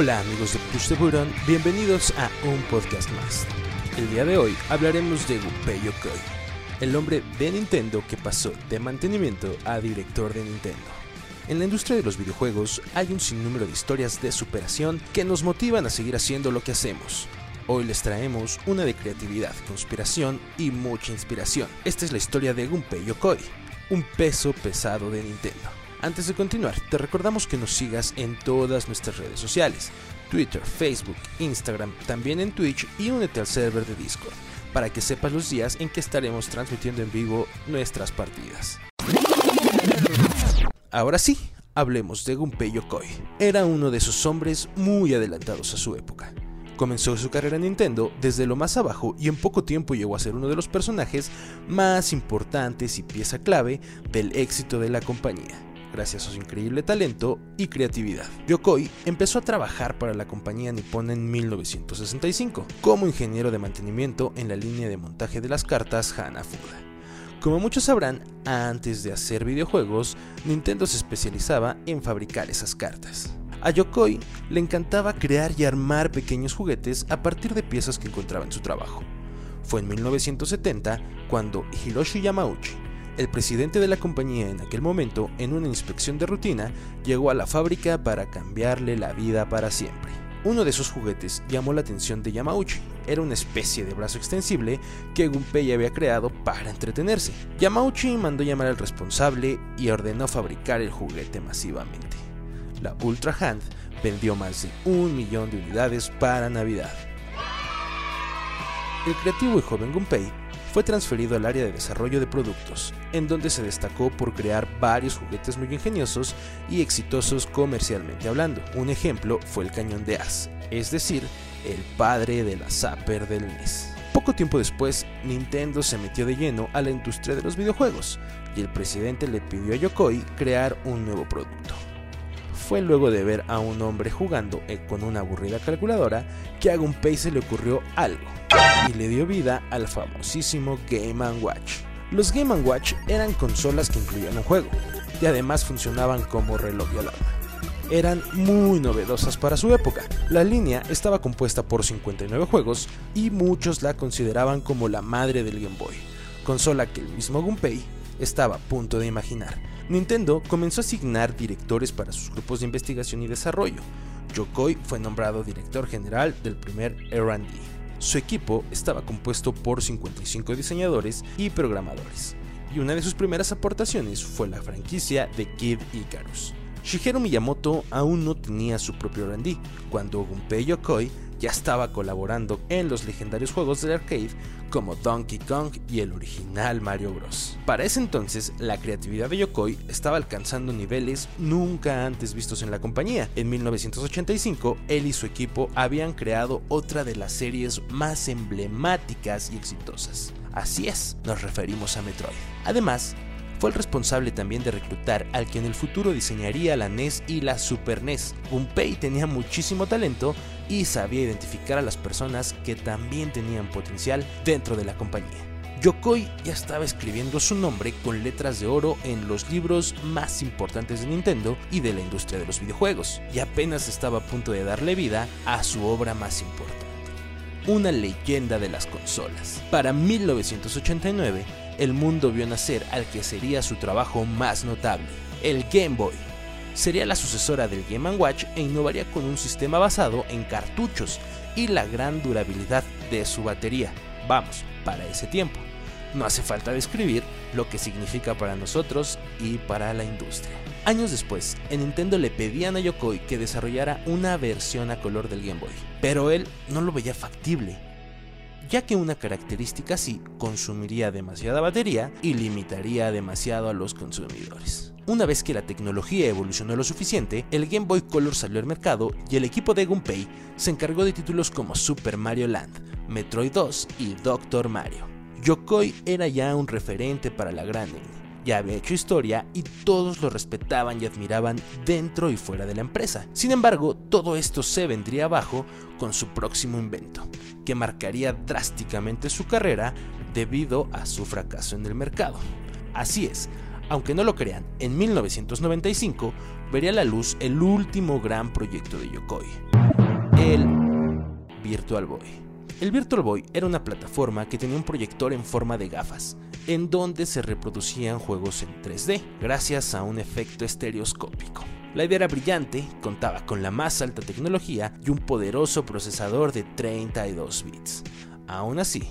Hola amigos de Push the Button, bienvenidos a un podcast más. El día de hoy hablaremos de Gunpei Yokoi, el hombre de Nintendo que pasó de mantenimiento a director de Nintendo. En la industria de los videojuegos hay un sinnúmero de historias de superación que nos motivan a seguir haciendo lo que hacemos. Hoy les traemos una de creatividad, conspiración y mucha inspiración. Esta es la historia de Gunpei Yokoi, un peso pesado de Nintendo. Antes de continuar, te recordamos que nos sigas en todas nuestras redes sociales, Twitter, Facebook, Instagram, también en Twitch y únete al server de Discord, para que sepas los días en que estaremos transmitiendo en vivo nuestras partidas. Ahora sí, hablemos de Gunpei Yokoi. Era uno de esos hombres muy adelantados a su época. Comenzó su carrera en Nintendo desde lo más abajo y en poco tiempo llegó a ser uno de los personajes más importantes y pieza clave del éxito de la compañía gracias a su increíble talento y creatividad. Yokoi empezó a trabajar para la compañía nipona en 1965 como ingeniero de mantenimiento en la línea de montaje de las cartas Hanafuda. Como muchos sabrán, antes de hacer videojuegos, Nintendo se especializaba en fabricar esas cartas. A Yokoi le encantaba crear y armar pequeños juguetes a partir de piezas que encontraba en su trabajo. Fue en 1970 cuando Hiroshi Yamauchi, el presidente de la compañía en aquel momento, en una inspección de rutina, llegó a la fábrica para cambiarle la vida para siempre. Uno de esos juguetes llamó la atención de Yamauchi. Era una especie de brazo extensible que Gunpei había creado para entretenerse. Yamauchi mandó llamar al responsable y ordenó fabricar el juguete masivamente. La Ultra Hand vendió más de un millón de unidades para Navidad. El creativo y joven Gunpei fue transferido al área de desarrollo de productos, en donde se destacó por crear varios juguetes muy ingeniosos y exitosos comercialmente hablando. Un ejemplo fue el cañón de As, es decir, el padre de la Zapper del NES. Poco tiempo después, Nintendo se metió de lleno a la industria de los videojuegos y el presidente le pidió a Yokoi crear un nuevo producto. Fue luego de ver a un hombre jugando eh, con una aburrida calculadora que a Gunpei se le ocurrió algo y le dio vida al famosísimo Game ⁇ Watch. Los Game ⁇ Watch eran consolas que incluían un juego y además funcionaban como reloj de alarma. Eran muy novedosas para su época. La línea estaba compuesta por 59 juegos y muchos la consideraban como la madre del Game Boy, consola que el mismo Gunpei estaba a punto de imaginar. Nintendo comenzó a asignar directores para sus grupos de investigación y desarrollo. Yokoi fue nombrado director general del primer R&D su equipo estaba compuesto por 55 diseñadores y programadores, y una de sus primeras aportaciones fue la franquicia de Kid Icarus. Shigeru Miyamoto aún no tenía su propio R&D cuando Gunpei Yokoi ya estaba colaborando en los legendarios juegos del arcade como Donkey Kong y el original Mario Bros. Para ese entonces, la creatividad de Yokoi estaba alcanzando niveles nunca antes vistos en la compañía. En 1985, él y su equipo habían creado otra de las series más emblemáticas y exitosas. Así es, nos referimos a Metroid. Además, fue el responsable también de reclutar al que en el futuro diseñaría la NES y la Super NES. Gunpei tenía muchísimo talento y sabía identificar a las personas que también tenían potencial dentro de la compañía. Yokoi ya estaba escribiendo su nombre con letras de oro en los libros más importantes de Nintendo y de la industria de los videojuegos, y apenas estaba a punto de darle vida a su obra más importante, una leyenda de las consolas. Para 1989, el mundo vio nacer al que sería su trabajo más notable, el Game Boy. Sería la sucesora del Game Watch e innovaría con un sistema basado en cartuchos y la gran durabilidad de su batería. Vamos, para ese tiempo. No hace falta describir lo que significa para nosotros y para la industria. Años después, en Nintendo le pedían a Yokoi que desarrollara una versión a color del Game Boy, pero él no lo veía factible ya que una característica así consumiría demasiada batería y limitaría demasiado a los consumidores. Una vez que la tecnología evolucionó lo suficiente, el Game Boy Color salió al mercado y el equipo de Gunpei se encargó de títulos como Super Mario Land, Metroid 2 y Doctor Mario. Yokoi era ya un referente para la gran ya había hecho historia y todos lo respetaban y admiraban dentro y fuera de la empresa. Sin embargo, todo esto se vendría abajo con su próximo invento, que marcaría drásticamente su carrera debido a su fracaso en el mercado. Así es, aunque no lo crean, en 1995 vería la luz el último gran proyecto de Yokoi, el Virtual Boy. El Virtual Boy era una plataforma que tenía un proyector en forma de gafas, en donde se reproducían juegos en 3D, gracias a un efecto estereoscópico. La idea era brillante, contaba con la más alta tecnología y un poderoso procesador de 32 bits. Aún así,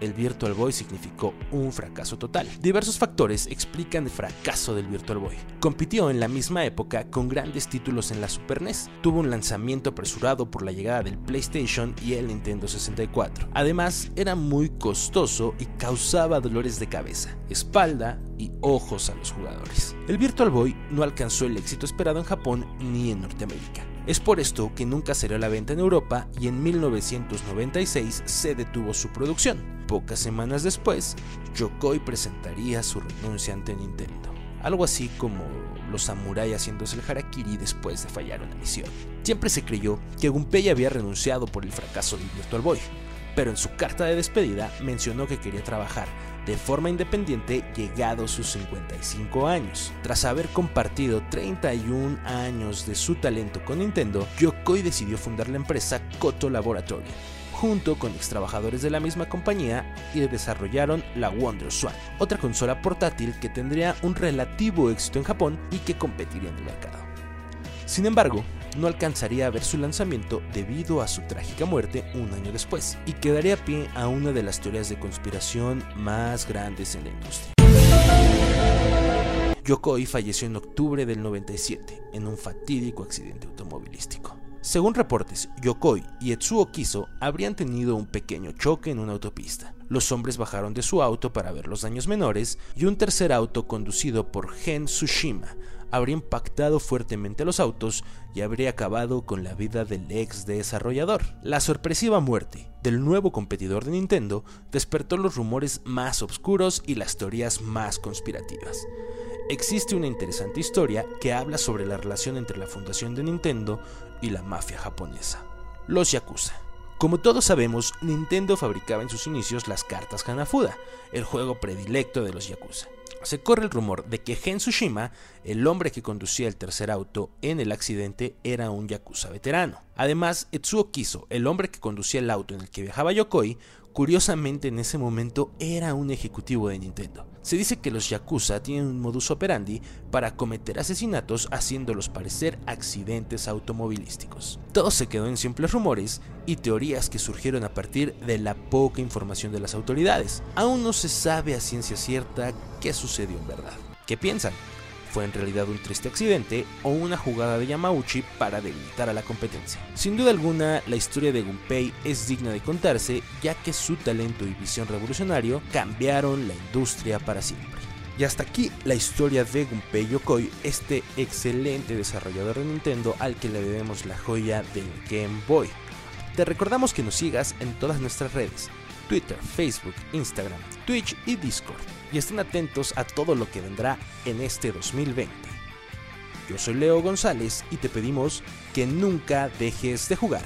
el Virtual Boy significó un fracaso total. Diversos factores explican el fracaso del Virtual Boy. Compitió en la misma época con grandes títulos en la Super NES. Tuvo un lanzamiento apresurado por la llegada del PlayStation y el Nintendo 64. Además, era muy costoso y causaba dolores de cabeza, espalda y ojos a los jugadores. El Virtual Boy no alcanzó el éxito esperado en Japón ni en Norteamérica. Es por esto que nunca salió a la venta en Europa y en 1996 se detuvo su producción. Pocas semanas después, Yokoi presentaría su renuncia ante Nintendo. Algo así como los samuráis haciéndose el harakiri después de fallar una misión. Siempre se creyó que Gunpei había renunciado por el fracaso del Virtual Boy, pero en su carta de despedida mencionó que quería trabajar de forma independiente llegados sus 55 años. Tras haber compartido 31 años de su talento con Nintendo, Yokoi decidió fundar la empresa Koto Laboratory, junto con ex trabajadores de la misma compañía y desarrollaron la Wonder Swan, otra consola portátil que tendría un relativo éxito en Japón y que competiría en el mercado. Sin embargo, no alcanzaría a ver su lanzamiento debido a su trágica muerte un año después, y quedaría pie a una de las teorías de conspiración más grandes en la industria. Yokoi falleció en octubre del 97 en un fatídico accidente automovilístico. Según reportes, Yokoi y Etsuo Kiso habrían tenido un pequeño choque en una autopista. Los hombres bajaron de su auto para ver los daños menores y un tercer auto conducido por Gen Tsushima habría impactado fuertemente a los autos y habría acabado con la vida del ex desarrollador. La sorpresiva muerte del nuevo competidor de Nintendo despertó los rumores más oscuros y las teorías más conspirativas. Existe una interesante historia que habla sobre la relación entre la fundación de Nintendo y la mafia japonesa. Los Yakuza. Como todos sabemos, Nintendo fabricaba en sus inicios las cartas Hanafuda, el juego predilecto de los Yakuza. Se corre el rumor de que Gen Tsushima, el hombre que conducía el tercer auto en el accidente, era un Yakuza veterano. Además, Etsuo Kiso, el hombre que conducía el auto en el que viajaba Yokoi, curiosamente en ese momento era un ejecutivo de Nintendo. Se dice que los Yakuza tienen un modus operandi para cometer asesinatos haciéndolos parecer accidentes automovilísticos. Todo se quedó en simples rumores y teorías que surgieron a partir de la poca información de las autoridades. Aún no se sabe a ciencia cierta qué sucedió en verdad. ¿Qué piensan? Fue en realidad un triste accidente o una jugada de Yamauchi para debilitar a la competencia. Sin duda alguna, la historia de Gunpei es digna de contarse, ya que su talento y visión revolucionario cambiaron la industria para siempre. Y hasta aquí la historia de Gunpei Yokoi, este excelente desarrollador de Nintendo al que le debemos la joya del Game Boy. Te recordamos que nos sigas en todas nuestras redes, Twitter, Facebook, Instagram, Twitch y Discord y estén atentos a todo lo que vendrá en este 2020. Yo soy Leo González y te pedimos que nunca dejes de jugar.